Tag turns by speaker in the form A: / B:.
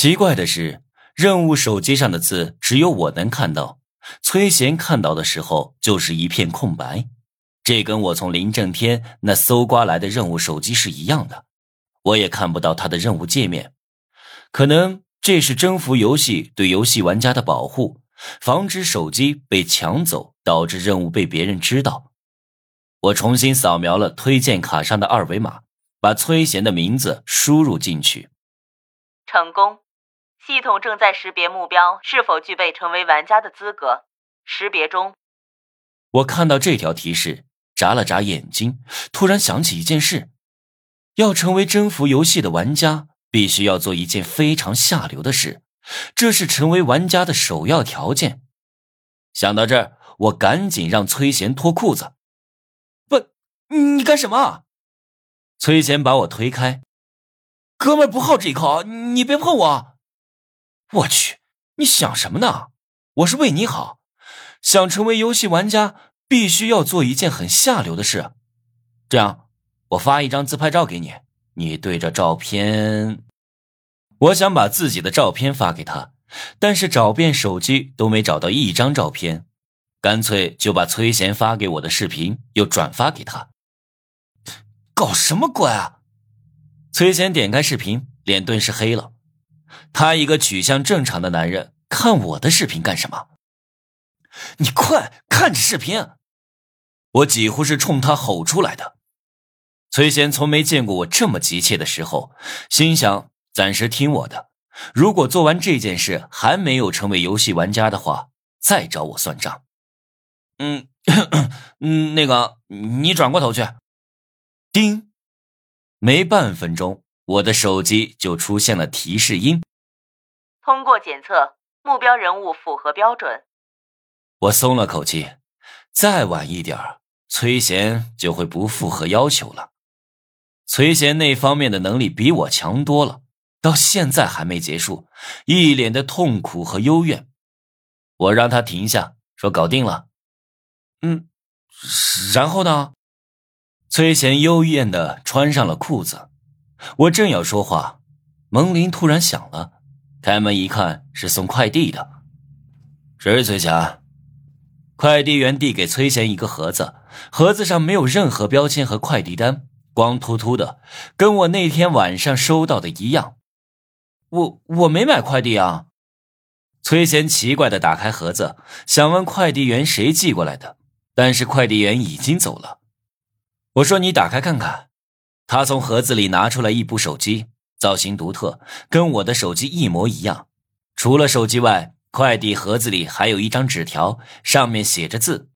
A: 奇怪的是，任务手机上的字只有我能看到，崔贤看到的时候就是一片空白。这跟我从林正天那搜刮来的任务手机是一样的，我也看不到他的任务界面。可能这是征服游戏对游戏玩家的保护，防止手机被抢走，导致任务被别人知道。我重新扫描了推荐卡上的二维码，把崔贤的名字输入进去，
B: 成功。系统正在识别目标是否具备成为玩家的资格，识别中。
A: 我看到这条提示。眨了眨眼睛，突然想起一件事：要成为征服游戏的玩家，必须要做一件非常下流的事，这是成为玩家的首要条件。想到这儿，我赶紧让崔贤脱裤子。不，你干什么？崔贤把我推开。哥们不好这一口，你别碰我。我去，你想什么呢？我是为你好，想成为游戏玩家。必须要做一件很下流的事，这样，我发一张自拍照给你，你对着照片。我想把自己的照片发给他，但是找遍手机都没找到一张照片，干脆就把崔贤发给我的视频又转发给他。搞什么鬼啊！崔贤点开视频，脸顿时黑了。他一个取向正常的男人，看我的视频干什么？你快看着视频！我几乎是冲他吼出来的。崔贤从没见过我这么急切的时候，心想暂时听我的。如果做完这件事还没有成为游戏玩家的话，再找我算账。嗯 嗯，那个，你转过头去。叮，没半分钟，我的手机就出现了提示音。
B: 通过检测，目标人物符合标准。
A: 我松了口气。再晚一点崔贤就会不符合要求了。崔贤那方面的能力比我强多了，到现在还没结束，一脸的痛苦和幽怨。我让他停下，说搞定了。嗯，然后呢？崔贤幽怨的穿上了裤子。我正要说话，门铃突然响了，开门一看是送快递的。谁是崔贤？快递员递给崔贤一个盒子，盒子上没有任何标签和快递单，光秃秃的，跟我那天晚上收到的一样。我我没买快递啊！崔贤奇怪的打开盒子，想问快递员谁寄过来的，但是快递员已经走了。我说：“你打开看看。”他从盒子里拿出来一部手机，造型独特，跟我的手机一模一样，除了手机外。快递盒子里还有一张纸条，上面写着字：“